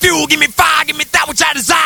fuel, give me fire, give me that which I desire.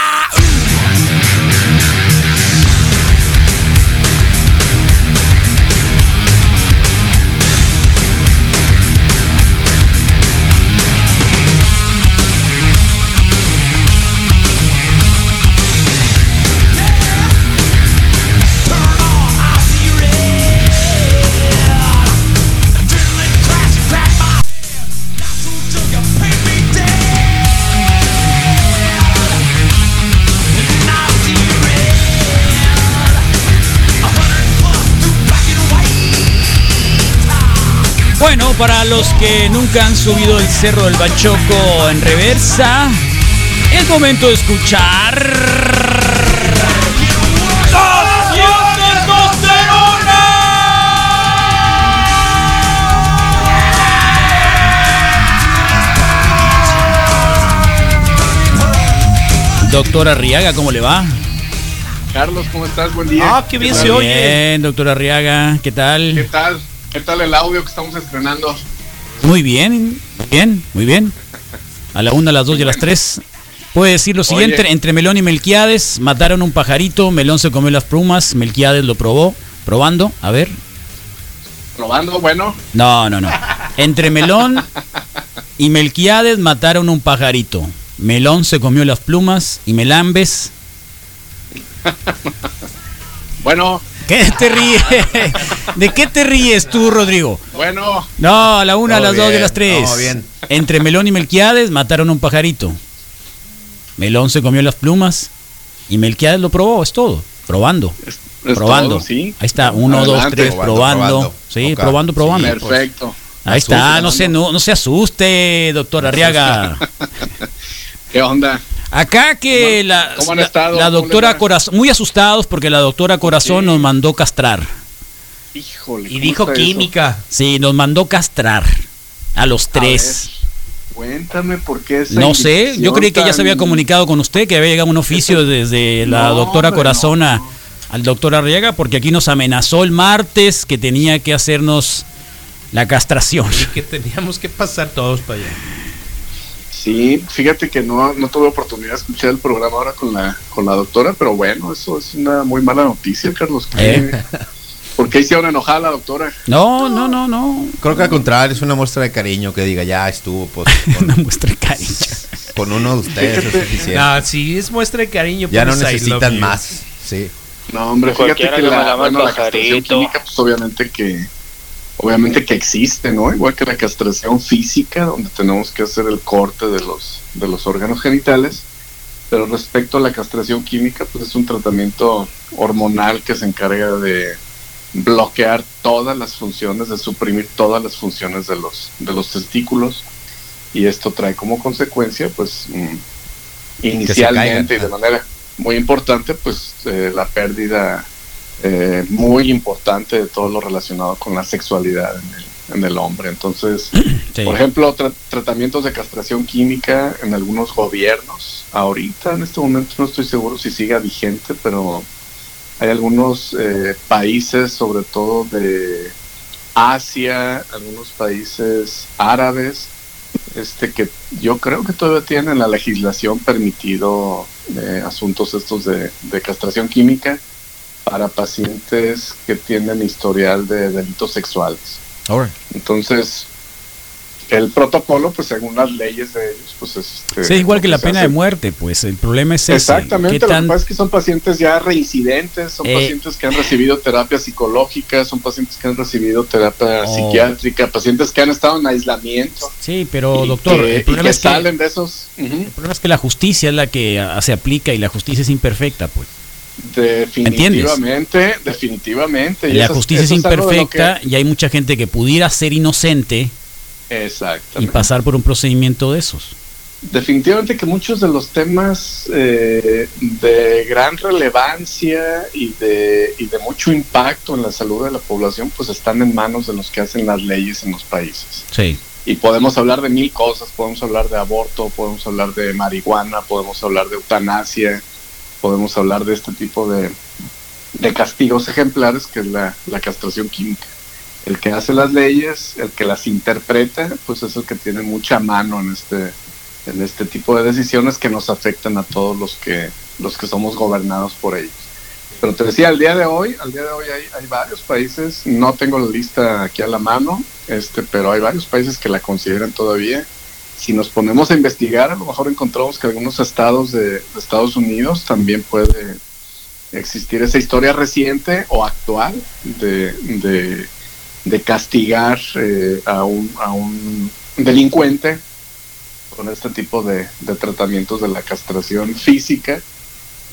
Para los que nunca han subido el Cerro del Bachoco en reversa, es momento de escuchar. Doctora Arriaga, ¿cómo le va? Carlos, ¿cómo estás? Buen día. Ah, qué bien ¿Qué se tal? oye. Bien, doctora Arriaga, ¿qué ¿Qué tal? ¿Qué tal el audio que estamos estrenando? Muy bien, muy bien, muy bien. A la una, a las dos y a las tres. Puede decir lo siguiente, Oye. entre Melón y Melquiades mataron un pajarito, Melón se comió las plumas, Melquiades lo probó, probando, a ver. Probando, bueno. No, no, no. Entre Melón y Melquiades mataron un pajarito. Melón se comió las plumas y Melambes. Bueno, ¿Qué te ríes? ¿De qué te ríes tú, Rodrigo? bueno. No, a la una, a las dos y a las tres. todo bien. Entre Melón y Melquiades mataron un pajarito. Melón se comió las plumas y Melquiades lo probó, es todo. Probando, Es, es probando. todo, sí. Ahí está, uno, dos, tres, Probando, probando. probando. Sí, probando, probando. Sí, Perfecto. Ahí está, no Asusta, se, no, no se asuste, doctor Arriaga. ¿Qué onda? Acá que ¿Cómo- la, cómo han la- estado? la ¿Cómo doctora? Corazón, muy asustados porque la doctora Corazón Sí. nos mandó castrar. Híjole. Y ¿cómo dijo eso? química. Sí, nos mandó castrar a los tres. Cuéntame por qué esa No sé, yo creí que ya se había comunicado con usted, que había llegado un oficio desde la No, doctora Corazón no. al doctor Arriaga, porque aquí nos amenazó el martes que tenía que hacernos la castración. Y que teníamos que pasar todos para allá. Sí, fíjate que no, no tuve oportunidad de escuchar el programa ahora con la, con la doctora, pero bueno, eso es una muy mala noticia, Carlos. ¿Qué- Eh. ¿Por qué hicieron enojar a la doctora? No, no, no, no. Creo que al contrario, es una muestra de cariño que diga, ya estuvo, pues, Una muestra de cariño. con uno de ustedes es Fíjate. suficiente. No, si es muestra de cariño. ya no pues, I love necesitan you. más, sí. No, hombre, fíjate Cualquiera que me la, bueno, la castración pajarito. química, pues obviamente que, obviamente que existe, ¿no? Igual que la castración física, donde tenemos que hacer el corte de los, de los órganos genitales. Pero respecto a la castración química, pues es un tratamiento hormonal que se encarga de bloquear todas las funciones, de suprimir todas las funciones de los, de los testículos. Y esto trae como consecuencia, pues, mm, inicialmente y de manera muy importante, pues eh, la pérdida eh, muy importante de todo lo relacionado con la sexualidad en el, en el hombre. Entonces, Sí. por ejemplo, tra- tratamientos de castración química en algunos gobiernos. Ahorita, en este momento, no estoy seguro si siga vigente, pero hay algunos eh, países, sobre todo de Asia, algunos países árabes, este que yo creo que todavía tienen en la legislación permitido eh, asuntos estos de, de castración química para pacientes que tienen historial de delitos sexuales. Entonces, el protocolo, pues según las leyes de ellos, pues es... este, Sí, igual que la pena hace. de muerte, pues el problema es ese. Exactamente, ¿Qué lo tan- que pasa es que son pacientes ya reincidentes, son Eh. pacientes que han recibido terapia psicológica, son pacientes que han recibido terapia Oh. psiquiátrica, pacientes que han estado en aislamiento. Sí, pero doctor, que- el problema que es que salen de esos... Ujú. el problema es que la justicia es la que ah, se aplica y la justicia es imperfecta, pues. Definitivamente, definitivamente. y la eso justicia es eso imperfecta y hay mucha gente que pudiera ser inocente que- y pasar por un procedimiento de esos. Definitivamente que muchos de los temas eh, de gran relevancia y de, y de mucho impacto en la salud de la población pues están en manos de los que hacen las leyes en los países. Sí. Y podemos hablar de mil cosas, podemos hablar de aborto, podemos hablar de marihuana, podemos hablar de eutanasia, podemos hablar de este tipo de, de castigos ejemplares que es la, la castración química. El que hace las leyes, el que las interpreta, pues es el que tiene mucha mano en este, en este tipo de decisiones que nos afectan a todos los que los que somos gobernados por ellos. Pero te decía, al día de hoy, al día de hoy hay, hay varios países, no tengo la lista aquí a la mano, este, pero hay varios países que la consideran todavía. Si nos ponemos a investigar, a lo mejor encontramos que algunos estados de, Estados Unidos también puede existir esa historia reciente o actual de, de, de castigar eh, a, un, a un delincuente con este tipo de, de tratamientos de la castración física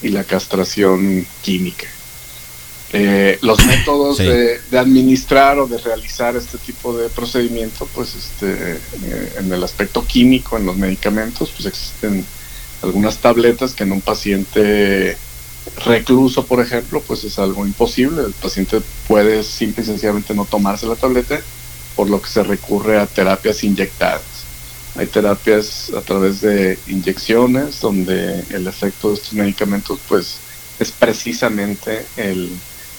y la castración química. Eh, los métodos Sí. de, de administrar o de realizar este tipo de procedimiento, pues este, eh, en el aspecto químico, en los medicamentos, pues existen algunas tabletas que en un paciente recluso, por ejemplo, pues es algo imposible. El paciente puede simple y sencillamente no tomarse la tableta, por lo que se recurre a terapias inyectadas. Hay terapias a través de inyecciones donde el efecto de estos medicamentos pues es precisamente el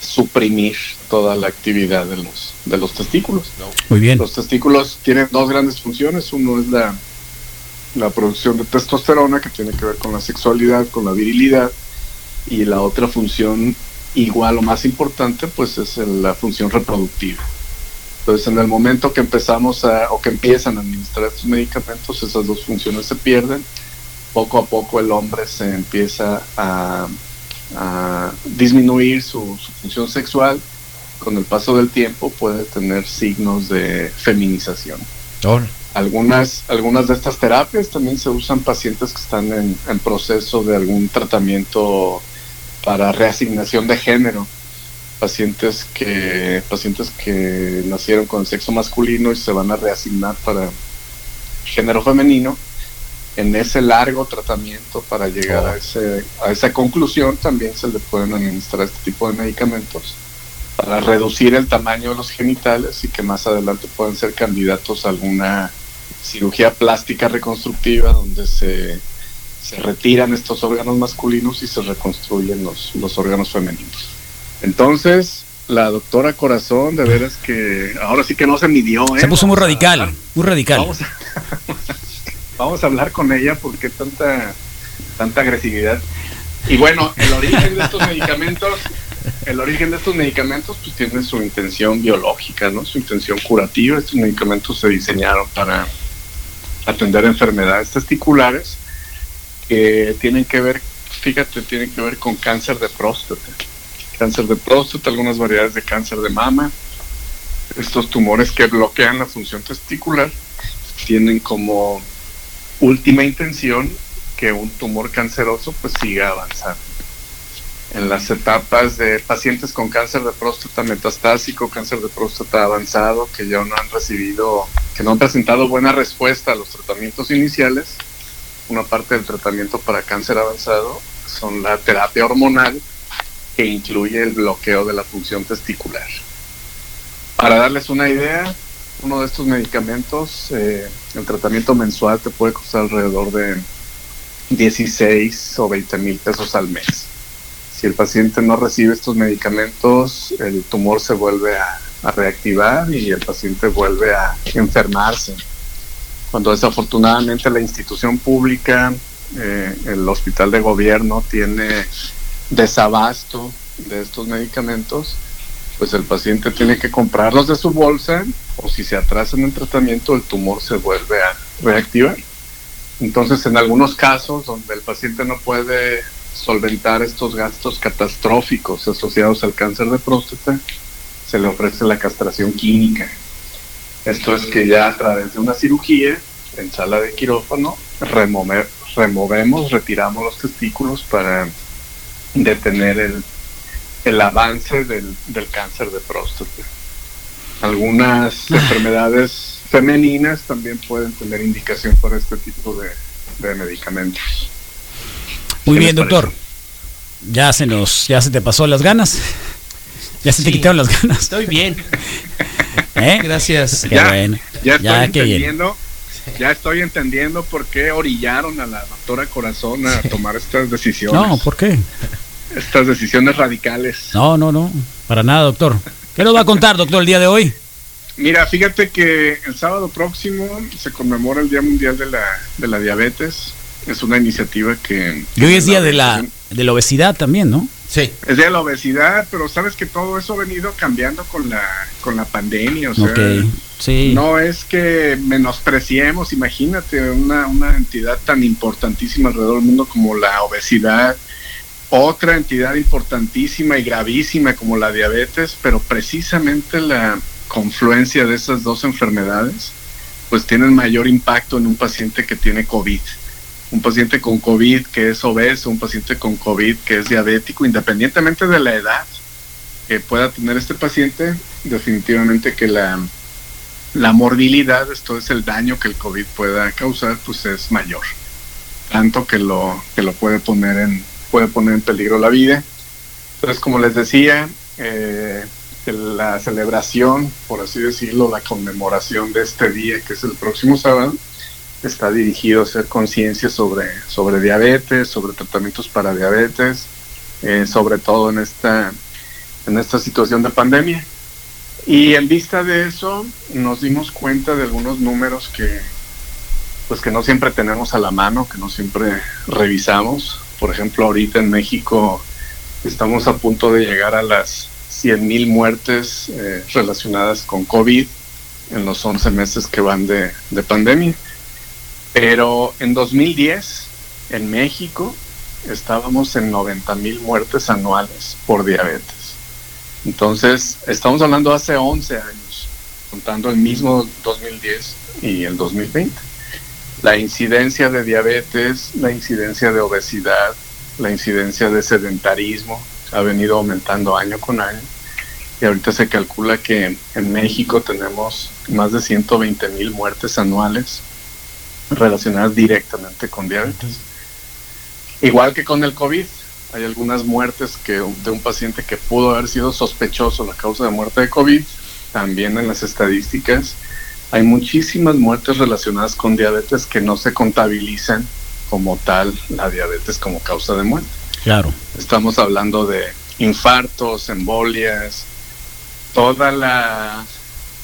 suprimir toda la actividad de los, de los testículos. Muy bien. Los testículos tienen dos grandes funciones. Uno es la, la producción de testosterona, que tiene que ver con la sexualidad, con la virilidad. Y la otra función, igual o más importante, pues es la función reproductiva. Entonces, en el momento que empezamos a, o que empiezan a administrar estos medicamentos, esas dos funciones se pierden. Poco a poco el hombre se empieza a, a disminuir su, su función sexual. Con el paso del tiempo puede tener signos de feminización. Algunas, algunas de estas terapias también se usan pacientes que están en, en proceso de algún tratamiento para reasignación de género. Pacientes que, pacientes que nacieron con el sexo masculino y se van a reasignar para género femenino. En ese largo tratamiento para llegar a, ese, a esa conclusión también se le pueden administrar este tipo de medicamentos para reducir el tamaño de los genitales y que más adelante puedan ser candidatos a alguna cirugía plástica reconstructiva donde se, se retiran estos órganos masculinos y se reconstruyen los, los órganos femeninos. Entonces, la doctora Corazón, de veras que ahora sí que no se midió. ¿eh? Se puso muy radical, muy radical. Vamos a, vamos a hablar con ella porque tanta, tanta agresividad. Y bueno, el origen de estos medicamentos, el origen de estos medicamentos pues tiene su intención biológica, ¿no? Su intención curativa. Estos medicamentos se diseñaron para atender enfermedades testiculares que tienen que ver, fíjate, tienen que ver con cáncer de próstata. Cáncer de próstata, algunas variedades de cáncer de mama. Estos tumores que bloquean la función testicular tienen como última intención que un tumor canceroso pues siga avanzando. En las etapas de pacientes con cáncer de próstata metastásico, cáncer de próstata avanzado, que ya no han recibido, que no han presentado buena respuesta a los tratamientos iniciales, una parte del tratamiento para cáncer avanzado son la terapia hormonal que incluye el bloqueo de la función testicular. Para darles una idea, uno de estos medicamentos, eh, el tratamiento mensual te puede costar alrededor de 16 o 20 mil pesos al mes. Si el paciente no recibe estos medicamentos, el tumor se vuelve a, reactivar y el paciente vuelve a enfermarse. Cuando desafortunadamente la institución pública, eh, el hospital de gobierno tiene desabasto de estos medicamentos, pues el paciente tiene que comprarlos de su bolsa o si se atrasa en el tratamiento el tumor se vuelve a reactivar. Entonces en algunos casos donde el paciente no puede solventar estos gastos catastróficos asociados al cáncer de próstata, se le ofrece la castración química. Esto es que ya a través de una cirugía en sala de quirófano remove- removemos, retiramos los testículos para detener el, el avance del, del cáncer de próstata. Algunas enfermedades femeninas también pueden tener indicación para este tipo de, de medicamentos. Muy ¿Qué bien, doctor. Ya se nos, ya se te pasó las ganas. Ya se te quitaron las ganas. Estoy bien. ¿Eh? Gracias. Qué bueno. Ya estoy Ya, bien. entendiendo, ya estoy entendiendo por qué orillaron a la doctora Corazón a tomar estas decisiones, No, ¿por qué? estas decisiones radicales. No, no, no. Para nada, doctor. ¿Qué nos va a contar, doctor, el día de hoy? Mira, fíjate que el sábado próximo se conmemora el Día Mundial de la, de la Diabetes. Es una iniciativa que... Y hoy es día de la, de la obesidad también, ¿no? Sí. Es día de la obesidad, pero sabes que todo eso ha venido cambiando con la, con la pandemia. O sea, ok, sí. no es que menospreciemos, imagínate, una, una entidad tan importantísima alrededor del mundo como la obesidad, otra entidad importantísima y gravísima como la diabetes, pero precisamente la confluencia de esas dos enfermedades, pues tienen mayor impacto en un paciente que tiene COVID. Un paciente con COVID que es obeso, un paciente con COVID que es diabético, independientemente de la edad que pueda tener este paciente, definitivamente que la, la morbilidad, esto es el daño que el COVID pueda causar, pues es mayor. Tanto que lo, que lo puede poner en, puede poner en peligro la vida. Entonces, como les decía, eh, la celebración, por así decirlo, la conmemoración de este día, que es el próximo sábado, está dirigido a hacer conciencia sobre, sobre diabetes, sobre tratamientos para diabetes, eh, sobre todo en esta, en esta situación de pandemia. Y en vista de eso, nos dimos cuenta de algunos números que, pues que no siempre tenemos a la mano, que no siempre revisamos. Por ejemplo, ahorita en México estamos a punto de llegar a las 100.000 muertes eh, relacionadas con COVID en los 11 meses que van de, de pandemia. Pero en 2010, en México, estábamos en 90.000 muertes anuales por diabetes. Entonces, estamos hablando hace 11 años, contando el mismo 2010 y el 2020. La incidencia de diabetes, la incidencia de obesidad, la incidencia de sedentarismo ha venido aumentando año con año. Y ahorita se calcula que en México tenemos más de 120 mil muertes anuales relacionadas directamente con diabetes. Igual que con el COVID, hay algunas muertes que de un paciente que pudo haber sido sospechoso la causa de muerte de COVID, también en las estadísticas hay muchísimas muertes relacionadas con diabetes que no se contabilizan como tal la diabetes como causa de muerte. Claro. Estamos hablando de infartos, embolias, toda la,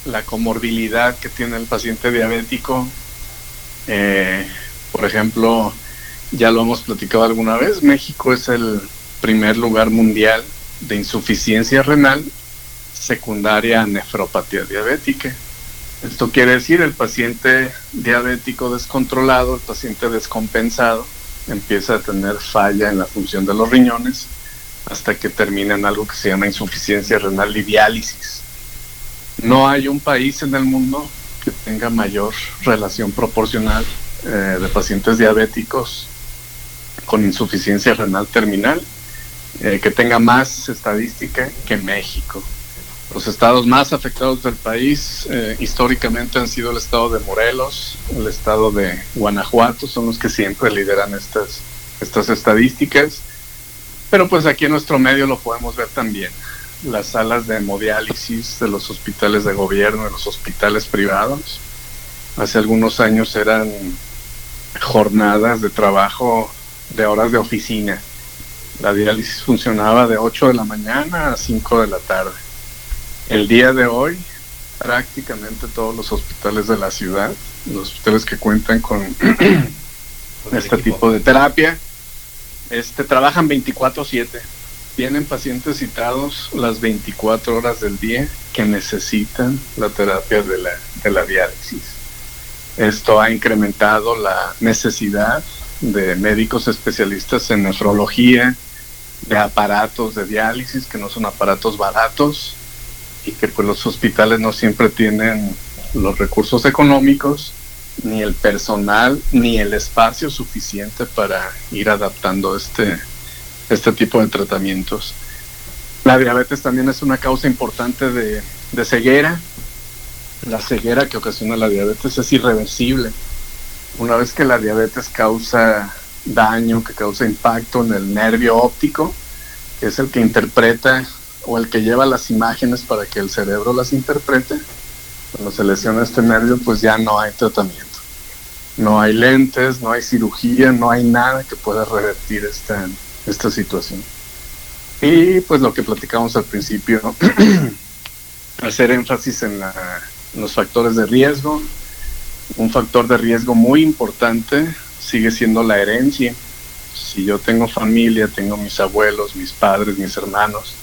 la comorbilidad que tiene el paciente diabético. Eh, por ejemplo, ya lo hemos platicado alguna vez, México es el primer lugar mundial de insuficiencia renal secundaria a nefropatía diabética. Esto quiere decir el paciente diabético descontrolado, el paciente descompensado, empieza a tener falla en la función de los riñones hasta que termina en algo que se llama insuficiencia renal y diálisis. No hay un país en el mundo que tenga mayor relación proporcional eh, de pacientes diabéticos con insuficiencia renal terminal, eh, que tenga más estadística que México. Los estados más afectados del país eh, históricamente han sido el estado de Morelos, el estado de Guanajuato, son los que siempre lideran estas, estas estadísticas. Pero pues aquí en nuestro medio lo podemos ver también. Las salas de hemodiálisis de los hospitales de gobierno, de los hospitales privados. Hace algunos años eran jornadas de trabajo de horas de oficina. La diálisis funcionaba de 8 de la mañana a 5 de la tarde. El día de hoy, prácticamente todos los hospitales de la ciudad, los hospitales que cuentan con este tipo de terapia, este, trabajan 24/7. Tienen pacientes citados las 24 horas del día que necesitan la terapia de la, de la diálisis. Esto ha incrementado la necesidad de médicos especialistas en nefrología, de aparatos de diálisis que no son aparatos baratos y que pues los hospitales no siempre tienen los recursos económicos ni el personal ni el espacio suficiente para ir adaptando este este tipo de tratamientos. La diabetes también es una causa importante de, de ceguera. La ceguera que ocasiona la diabetes es irreversible. Una vez que la diabetes causa daño, que causa impacto en el nervio óptico, que es el que interpreta o el que lleva las imágenes para que el cerebro las interprete, cuando se lesiona este nervio, pues ya no hay tratamiento. No hay lentes, no hay cirugía, no hay nada que pueda revertir esta, esta situación. Y pues lo que platicamos al principio, hacer énfasis en la, los factores de riesgo. Un factor de riesgo muy importante sigue siendo la herencia. Si yo tengo familia, tengo mis abuelos, mis padres, mis hermanos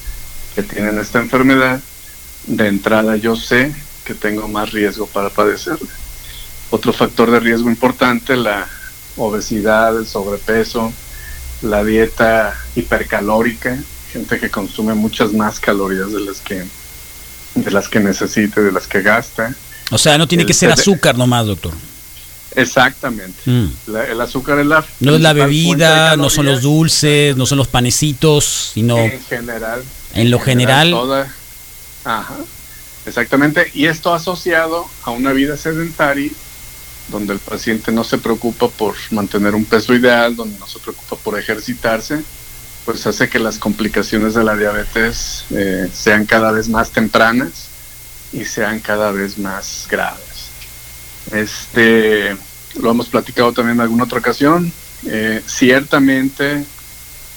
que tienen esta enfermedad, de entrada yo sé que tengo más riesgo para padecerla. Otro factor de riesgo importante, la obesidad, el sobrepeso, la dieta hipercalórica, gente que consume muchas más calorías de las que de las que necesite, de las que gasta. O sea, no tiene que ser azúcar nomás, doctor. Exactamente. Mm. La- el azúcar es la No es la bebida, no son los dulces, no son los panecitos, sino En general. En lo general. toda- Ajá. Exactamente. Y esto asociado a una vida sedentaria donde el paciente no se preocupa por mantener un peso ideal, donde no se preocupa por ejercitarse, pues hace que las complicaciones de la diabetes eh, sean cada vez más tempranas y sean cada vez más graves. Este, lo hemos platicado también en alguna otra ocasión. Eh, ciertamente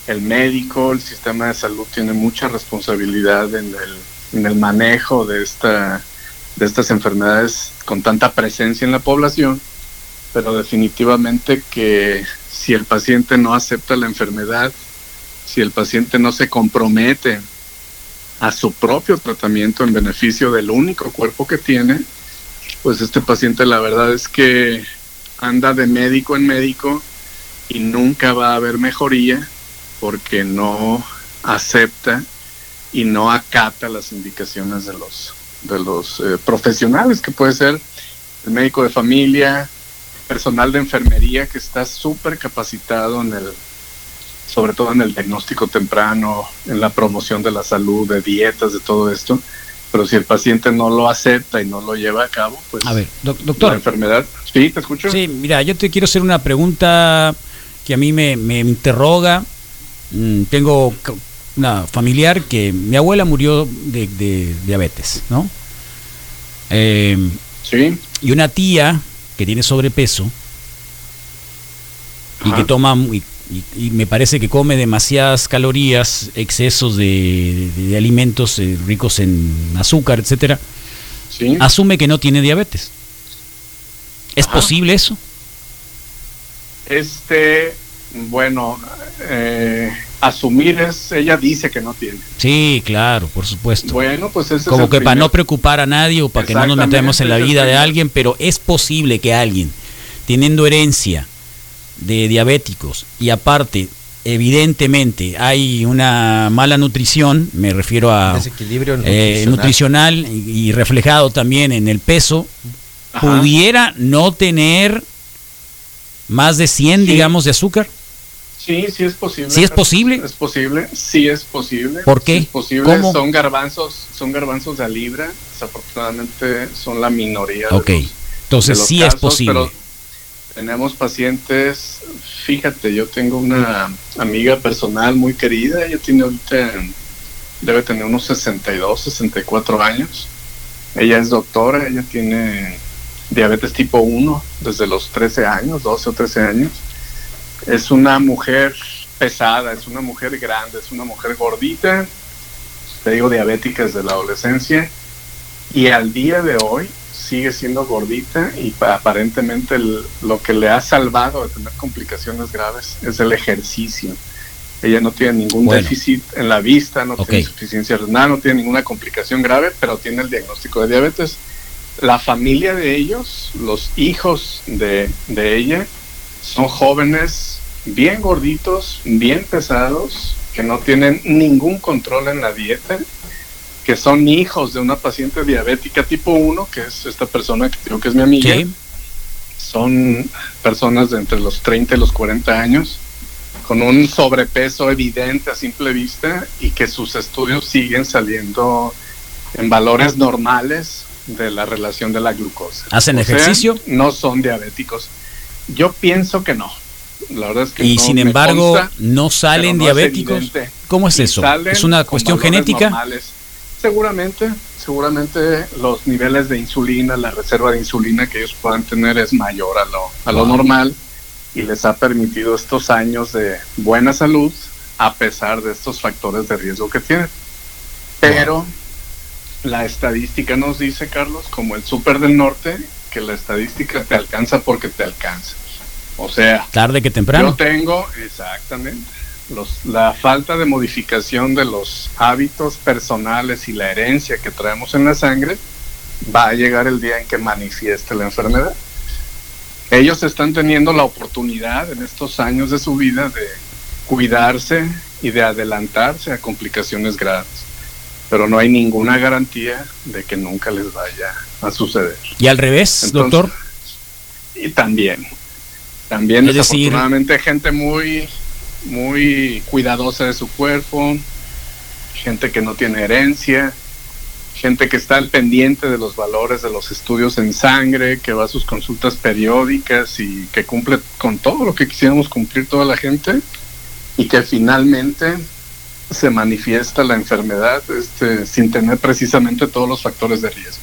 el médico, el sistema de salud tiene mucha responsabilidad en el, en el manejo de esta de estas enfermedades con tanta presencia en la población, pero definitivamente que si el paciente no acepta la enfermedad, si el paciente no se compromete a su propio tratamiento en beneficio del único cuerpo que tiene, pues este paciente la verdad es que anda de médico en médico y nunca va a haber mejoría porque no acepta y no acata las indicaciones de los de los eh, profesionales que puede ser el médico de familia, personal de enfermería que está súper capacitado en el sobre todo en el diagnóstico temprano, en la promoción de la salud, de dietas, de todo esto. Pero si el paciente no lo acepta y no lo lleva a cabo, pues A ver, doc- la doctor. enfermedad. Sí, te escucho. Sí, mira, yo te quiero hacer una pregunta que a mí me, me interroga. Mm, tengo una familiar que mi abuela murió de, de diabetes, ¿no? Eh, Sí, y una tía que tiene sobrepeso y que toma y, y- y me parece que come demasiadas calorías, excesos de, de- de alimentos eh, ricos en azúcar, etcétera, sí. asume que no tiene diabetes. ¿Es Ajá. posible eso? Este, bueno, eh, asumir es, ella dice que no tiene. Sí, claro, por supuesto. Bueno, pues ese es Como el que para no preocupar a nadie o para que no nos metamos en la es vida de alguien, pero es posible que alguien, teniendo herencia de diabéticos y aparte, evidentemente, hay una mala nutrición, me refiero a Desequilibrio eh, nutricional. y y reflejado también en el peso, Ajá. pudiera no tener más de 100, Sí. digamos, de azúcar. Sí, sí es posible. ¿Sí es posible? Es posible, sí es posible. ¿Por Sí qué? es posible. ¿Cómo? Son garbanzos, son garbanzos de a libra. Desafortunadamente son la minoría. de Ok, los- entonces de sí es posible. pero tenemos pacientes, fíjate, yo tengo una amiga personal muy querida, ella tiene ahorita, debe tener unos 62, 64 años. Ella es doctora, ella tiene diabetes tipo 1 desde los 13 años, 12 o 13 años. Es una mujer pesada, es una mujer grande, es una mujer gordita, te digo diabética desde la adolescencia, y al día de hoy sigue siendo gordita y pa- aparentemente el- lo que le ha salvado de tener complicaciones graves es el ejercicio. Ella no tiene ningún Bueno. déficit en la vista, no tiene insuficiencia renal, no tiene ninguna complicación grave, pero tiene el diagnóstico de diabetes. La familia de ellos, los hijos de, de ella, son jóvenes bien gorditos, bien pesados, que no tienen ningún control en la dieta, que son hijos de una paciente diabética tipo 1, que es esta persona que creo que es mi amiga. Sí. Son personas de entre los 30 y los 40 años, con un sobrepeso evidente a simple vista y que sus estudios siguen saliendo en valores normales de la relación de la glucosa. ¿Hacen O sea, ejercicio? no son diabéticos. Yo pienso que no. La verdad es que y no sin embargo consta, no salen no es diabéticos. evidente. ¿Cómo es eso? ¿Es una cuestión genética? normales. Seguramente, seguramente los niveles de insulina, la reserva de insulina que ellos puedan tener es mayor a lo, a lo Wow. normal y les ha permitido estos años de buena salud a pesar de estos factores de riesgo que tienen. Pero la estadística nos dice, Carlos, como el súper del norte, que la estadística te alcanza porque te alcanza. O sea, Tarde que yo temprano. tengo, exactamente, los, la falta de modificación de los hábitos personales y la herencia que traemos en la sangre, va a llegar el día en que manifieste la enfermedad. Ellos están teniendo la oportunidad en estos años de su vida de cuidarse y de adelantarse a complicaciones graves, pero no hay ninguna garantía de que nunca les vaya a suceder. Y al revés, Entonces, doctor. Y también, también Es decir- desafortunadamente gente muy, muy cuidadosa de su cuerpo, gente que no tiene herencia, gente que está al pendiente de los valores de los estudios en sangre, que va a sus consultas periódicas y que cumple con todo lo que quisiéramos cumplir toda la gente y que finalmente se manifiesta la enfermedad este, sin tener precisamente todos los factores de riesgo.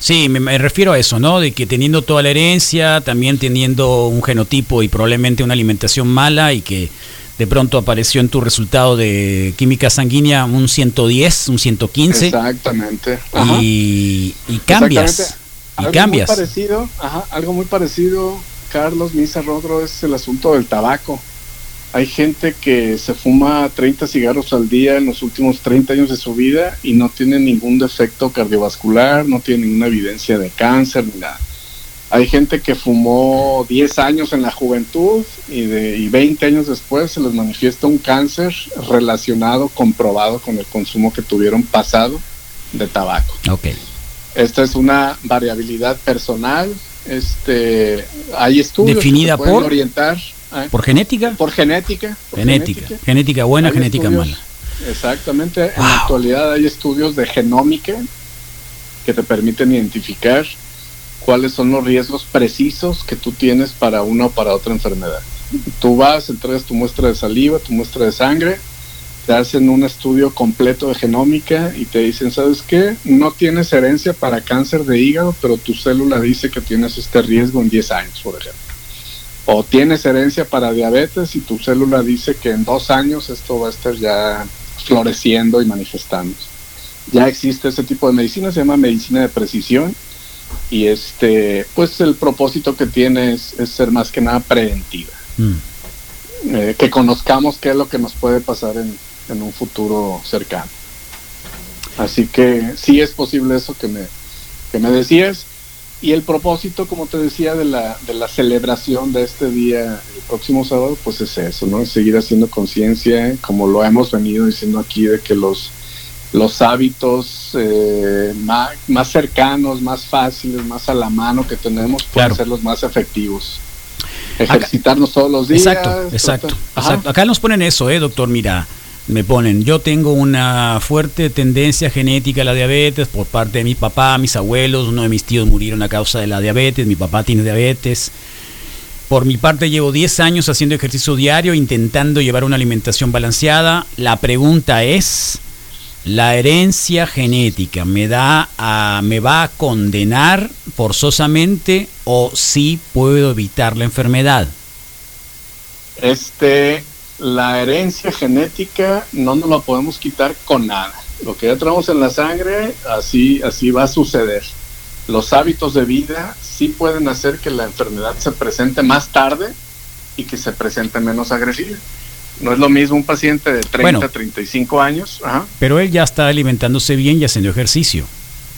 Sí, me, me refiero a eso, ¿no? De que teniendo toda la herencia, también teniendo un genotipo y probablemente una alimentación mala y que de pronto apareció en tu resultado de química sanguínea un 110, un 115 Exactamente. Y, y cambias. Exactamente. Y Algo cambias. Muy parecido, ajá, algo muy parecido, Carlos Misa Rodro, es el asunto del tabaco. Hay gente que se fuma 30 cigarros al día en los últimos 30 años de su vida y no tiene ningún defecto cardiovascular, no tiene ninguna evidencia de cáncer ni nada. Hay gente que fumó 10 años en la juventud y, de, y 20 años después se les manifiesta un cáncer relacionado, comprobado con el consumo que tuvieron pasado de tabaco. Ok. Esta es una variabilidad personal. Este, hay estudios Definida que se pueden por- orientar ¿eh? ¿Por genética? por genética. por Genética. Genética buena, Hay genética estudios- mala. Exactamente. En la actualidad hay estudios de genómica que te permiten identificar cuáles son los riesgos precisos que tú tienes para una o para otra enfermedad. Tú vas, entregas tu muestra de saliva, tu muestra de sangre, te hacen un estudio completo de genómica y te dicen, ¿sabes qué? No tienes herencia para cáncer de hígado, pero tu célula dice que tienes este riesgo en 10 años, por ejemplo. O tienes herencia para diabetes y tu célula dice que en dos años esto va a estar ya floreciendo y manifestándose. Ya existe ese tipo de medicina, se llama medicina de precisión y este, pues el propósito que tiene es, es ser más que nada preventiva, Mm. eh, que conozcamos qué es lo que nos puede pasar en, en un futuro cercano. Así que sí es posible eso que me, que me decías. Y el propósito, como te decía, de la, de la celebración de este día, el próximo sábado, pues es eso, ¿no? Seguir haciendo conciencia, como lo hemos venido diciendo aquí, de que los, los hábitos eh, más, más cercanos, más fáciles, más a la mano que tenemos, pueden Claro. ser los más efectivos. Ejercitarnos todos los días. Exacto, exacto. Acá nos ponen eso, eh, doctor. Mira, me ponen, yo tengo una fuerte tendencia genética a la diabetes por parte de mi papá, mis abuelos, uno de mis tíos murieron a causa de la diabetes, mi papá tiene diabetes. Por mi parte llevo 10 años haciendo ejercicio diario, intentando llevar una alimentación balanceada. La pregunta es, ¿la herencia genética me, da a, me va a condenar forzosamente o sí puedo evitar la enfermedad? Este, la herencia genética no nos la podemos quitar con nada. Lo que ya traemos en la sangre, así, así va a suceder. Los hábitos de vida sí pueden hacer que la enfermedad se presente más tarde y que se presente menos agresiva. No es lo mismo un paciente de 30, Bueno. 35 años. Ajá. Pero él ya está alimentándose bien y haciendo ejercicio.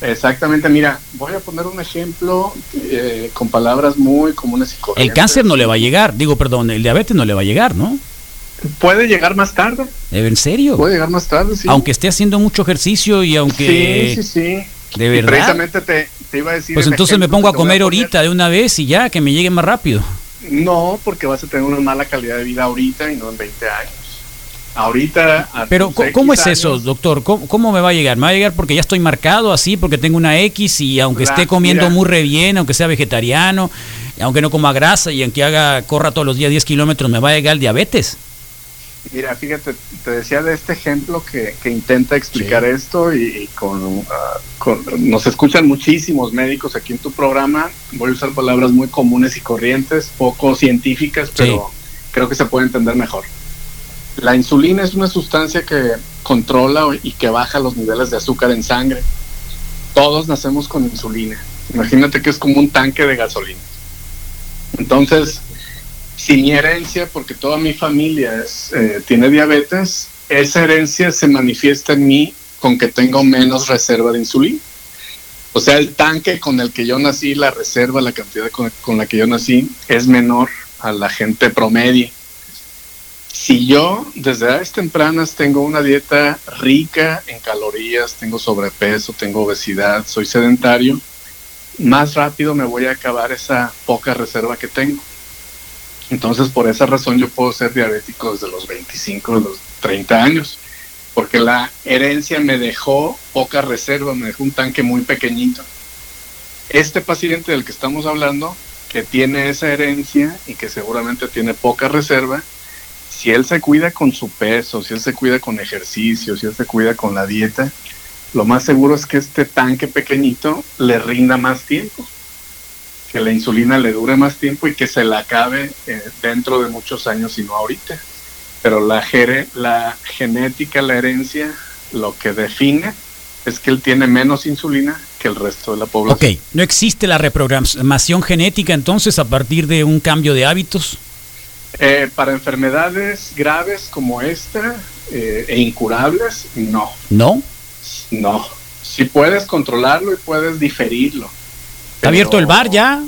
Exactamente, mira, voy a poner un ejemplo eh, con palabras muy comunes y corrientes. El cáncer no le va a llegar, digo, perdón, el diabetes no le va a llegar, ¿no? Puede llegar más tarde, ¿En serio? puede llegar más tarde, sí. Aunque esté haciendo mucho ejercicio y aunque... Sí, sí, sí. ¿De Y verdad? precisamente te, te iba a decir. Pues entonces me pongo a comer poner. ahorita de una vez y ya, que me llegue más rápido. No, porque vas a tener una mala calidad de vida ahorita y no en 20 años. Ahorita. a Pero ¿cómo, es eso, años, doctor? ¿Cómo, cómo me va a llegar? ¿Me va a llegar porque ya estoy marcado así, porque tengo una X y aunque esté comiendo mira. muy re bien, aunque sea vegetariano, aunque no coma grasa y aunque haga corra todos los días 10 kilómetros, me va a llegar el diabetes? Mira, fíjate, te decía de este ejemplo que, que intenta explicar esto y, y con, con- Nos escuchan muchísimos médicos aquí en tu programa. Voy a usar palabras muy comunes y corrientes, poco científicas, pero creo que se puede entender mejor. La insulina es una sustancia que controla y que baja los niveles de azúcar en sangre. Todos nacemos con insulina. Imagínate que es como un tanque de gasolina. Entonces, si mi herencia, porque toda mi familia eh, tiene diabetes, esa herencia se manifiesta en mí con que tengo menos reserva de insulina. O sea, el tanque con el que yo nací, la reserva, la cantidad con, con la que yo nací, es menor a la gente promedio. Si yo desde edades tempranas tengo una dieta rica en calorías, tengo sobrepeso, tengo obesidad, soy sedentario, más rápido me voy a acabar esa poca reserva que tengo. Entonces, por esa razón yo puedo ser diabético desde los 25, los 30 años, porque la herencia me dejó poca reserva, me dejó un tanque muy pequeñito. Este paciente del que estamos hablando, que tiene esa herencia y que seguramente tiene poca reserva, si él se cuida con su peso, si él se cuida con ejercicio, si él se cuida con la dieta, lo más seguro es que este tanque pequeñito le rinda más tiempo, que la insulina le dure más tiempo y que se la acabe eh, dentro de muchos años y no ahorita. Pero la, gere- la genética, la herencia, lo que define es que él tiene menos insulina que el resto de la población. Ok, ¿no existe la reprogramación genética entonces a partir de un cambio de hábitos? Eh, para enfermedades graves como esta eh, e incurables, no. ¿No? No, si puedes controlarlo y puedes diferirlo. ¿Está abierto el bar ya?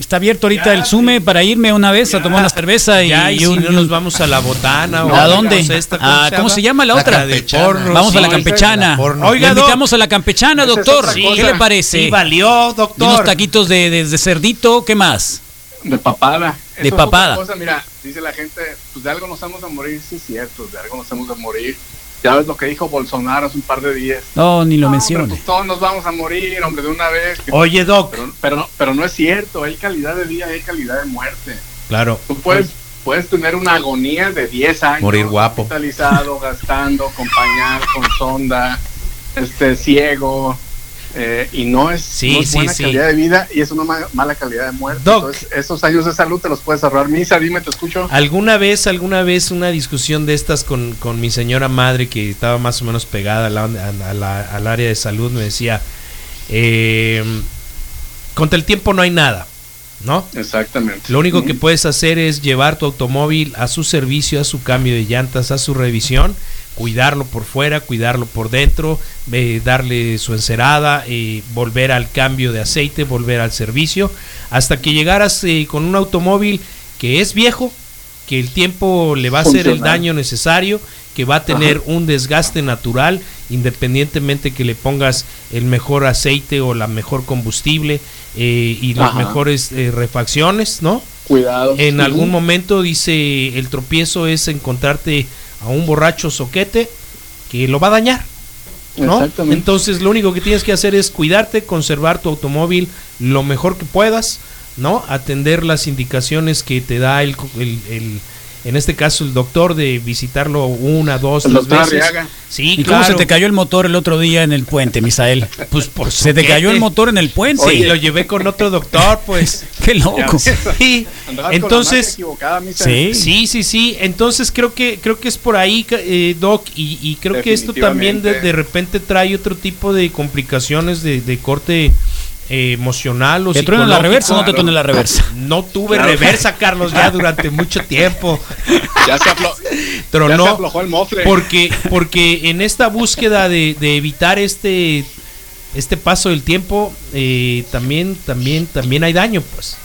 ¿Está abierto ahorita Ya, el Sume sí. para irme una vez a Ya. tomar una cerveza y, Ya, y y si un- no nos vamos a la botana o ¿A dónde? no esta, Ah, ¿Cómo se llama la La otra? de campechana. porno, Vamos a la sí, campechana. la. Oiga, Le invitamos a la campechana, doctor. ¿Qué le parece? Sí, valió, Y unos doctor. taquitos de, de- de cerdito, ¿qué más? De papada. Eso De papada. cosa, mira, dice la gente, pues de algo nos vamos a morir, sí es cierto, de algo nos vamos a morir. Ya ves lo que dijo Bolsonaro hace un par de días. No, ni lo No, pues todos nos vamos a morir, hombre, de una vez. Oye, doc. Pero, pero, no- pero no es cierto, hay calidad de vida, hay calidad de muerte. Claro. Tú puedes, puedes tener una agonía de 10 años. Morir guapo. Hospitalizado, gastando, con pañal, con sonda, este, ciego. Eh, y no es, Sí, no es buena sí. calidad de vida y es una ma- mala calidad de muerte. Doc. Entonces, esos años de salud te los puedes ahorrar. Misa, dime, te escucho. ¿Alguna vez, alguna vez una discusión de estas con, con mi señora madre que estaba más o menos pegada a la- a la- al área de salud me decía, eh, contra el tiempo no hay nada, ¿no? Exactamente. Lo único que puedes hacer es llevar tu automóvil a su servicio, a su cambio de llantas, a su revisión, cuidarlo por fuera, cuidarlo por dentro, eh, darle su encerada, eh, volver al cambio de aceite, volver al servicio, hasta que llegaras eh, con un automóvil que es viejo, que el tiempo le va a hacer el daño necesario, que va a tener un desgaste natural, independientemente que le pongas el mejor aceite o la mejor combustible eh, y las mejores eh, refacciones, ¿no? Cuidado. En algún momento dice el tropiezo es encontrarte a un borracho soquete que lo va a dañar, ¿no? Exactamente. Entonces lo único que tienes que hacer es cuidarte, conservar tu automóvil lo mejor que puedas, ¿no? Atender las indicaciones que te da el, el- el- en este caso el doctor de visitarlo una, dos, El tres veces. Arriaga. Sí, ¿Y cómo se te cayó el motor el otro día en el puente, Misael? Pues por Se te cayó el motor en el puente. Oye, lo llevé con otro doctor, pues. Qué loco. Sí. Entonces. Sí. Sí, sí, sí. Entonces creo que creo que es por ahí, ca- eh, Doc, y, y creo que esto también de, de repente trae otro tipo de complicaciones de, de corte eh, emocional o ¿Te truena la psicológico. reversa o no te truena la reversa? No tuve Claro. reversa, Carlos, ya durante mucho tiempo. Ya se, aflo- Pero ya se no, aflojó el mofle. porque, porque en esta búsqueda de, de evitar este este paso del tiempo, eh, también, también, también hay daño, pues.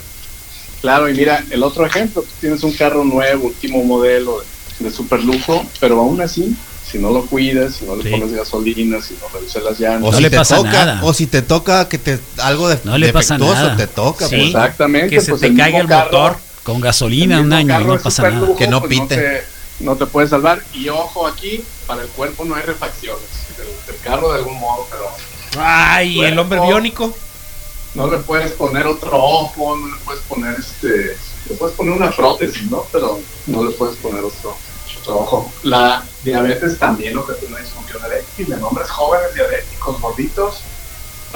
Claro, y mira, el otro ejemplo, tú tienes un carro nuevo, último modelo de, de super lujo, pero aún así, si no lo cuidas, si no le Sí. pones gasolina, si no revisas las O llantas, No si le te pasa toca, nada. o si te toca que te algo de No le pasa defectuoso nada. te toca, Sí. pues. exactamente, que se pues te el caiga el carro- motor. Con el gasolina un año y no pasa nada. lujo, Que no pues pite. te, no te puedes salvar. Y ojo aquí, para el cuerpo no hay refacciones. El, el carro de algún modo, pero Ay, el hombre Cuerpo. biónico. no le puedes poner otro ojo, no le puedes poner este, le puedes poner una prótesis, ¿no? Pero no le puedes poner otro, ojo. La diabetes también lo que tiene es disfunción eréctil, en hombres jóvenes diabéticos, gorditos,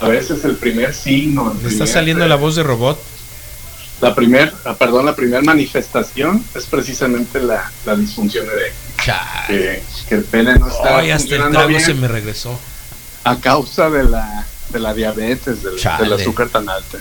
a veces el primer signo. el Me está primer, saliendo eh, la voz de robot. la primer, ah, perdón, la primera manifestación es precisamente la, la disfunción eréctil. Que, que el pene no está Ay, hasta el trago bien se me regresó. a causa de la, de la diabetes, del, azúcar tan alta.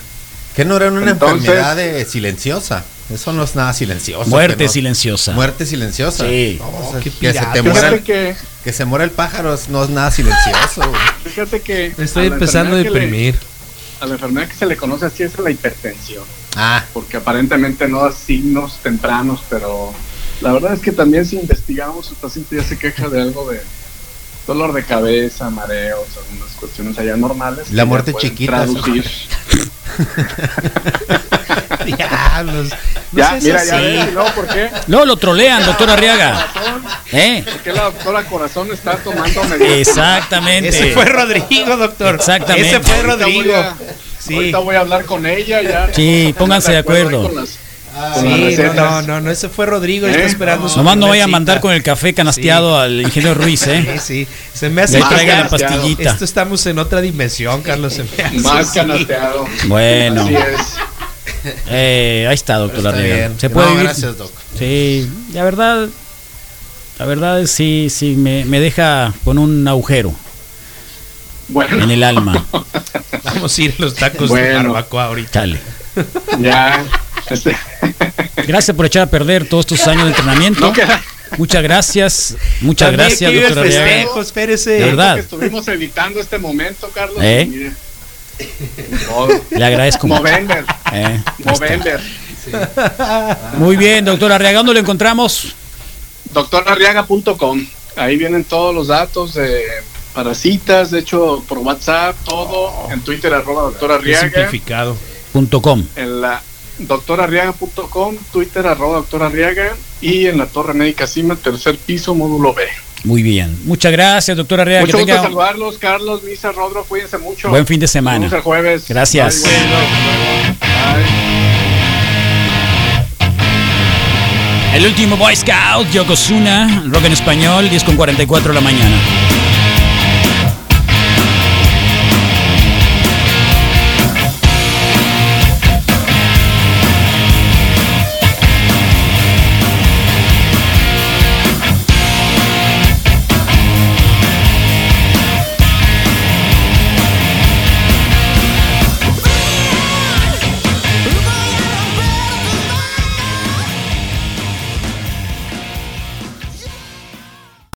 Que no era una Entonces- enfermedad de silenciosa. Eso no es nada silencioso. Muerte no- silenciosa. Muerte silenciosa. Sí. No, que, se te muera, que, que se muera el pájaro no es nada silencioso. fíjate que Me estoy a empezando a le- deprimir. a la enfermedad que se le conoce así es la hipertensión. Ah, porque aparentemente no da signos tempranos, pero la verdad es que también si investigamos, el paciente ya se queja de algo de dolor de cabeza, mareos, algunas cuestiones allá normales. La muerte chiquita, Traducir. Diablos. No ya, mira, ya ves, ¿no? ¿Por qué? No, lo trolean, doctor Arriaga. Corazón, ¿Eh? ¿Por qué la doctora Corazón está tomando medidas? Exactamente. Ese fue Rodrigo, doctor. Exactamente. Ese fue Ahorita Rodrigo. voy a- Sí. Ahorita voy a hablar con ella ya. Sí, pónganse de acuerdo. ahí con las Sí, no, no, no, no, ese fue Rodrigo, está ¿Eh? esperando su Nomás no vaya a mandar con el café canasteado al ingeniero Ruiz, ¿eh? sí, se me hace traiga la pastillita. Esto estamos en otra dimensión, Carlos. Se me hace Más así. canasteado. Bueno, Así es. eh, ahí está, doctor está Arriaga. Se puede No, vivir. gracias, doc. Sí, la verdad, la verdad es sí, sí, me, me deja con un agujero Bueno. en el alma. Vamos a ir a los tacos de barbacoa ahorita. Chale. Ya. Este, Gracias por echar a perder todos estos años de entrenamiento. no queda. Muchas gracias, muchas También gracias, doctor festejo, espérese. De verdad. que estuvimos editando este momento, Carlos. ¿Eh? Le agradezco mucho. Movember. Eh. Movember. Muy bien, doctor Arriaga, ¿dónde lo encontramos? Doctorarriaga.com. Ahí vienen todos los datos de, para citas, de hecho, por WhatsApp, todo. En Twitter, arroba doctorarriaga. simplificado. Com. En la doctorarriaga.com, Twitter, arroba doctorarriaga. Y en la Torre Médica Cima, tercer piso, módulo B. Muy bien. Muchas gracias, doctor Arriaga. Mucho que gusto tenga saludarlos, Carlos, Misa, Rodro, cuídense mucho. buen fin de semana. Nos vemos el jueves. Gracias. Bye, bueno. Bye. El último Boy Scout, Yokozuna, rock en español, 10 con 44 de la mañana.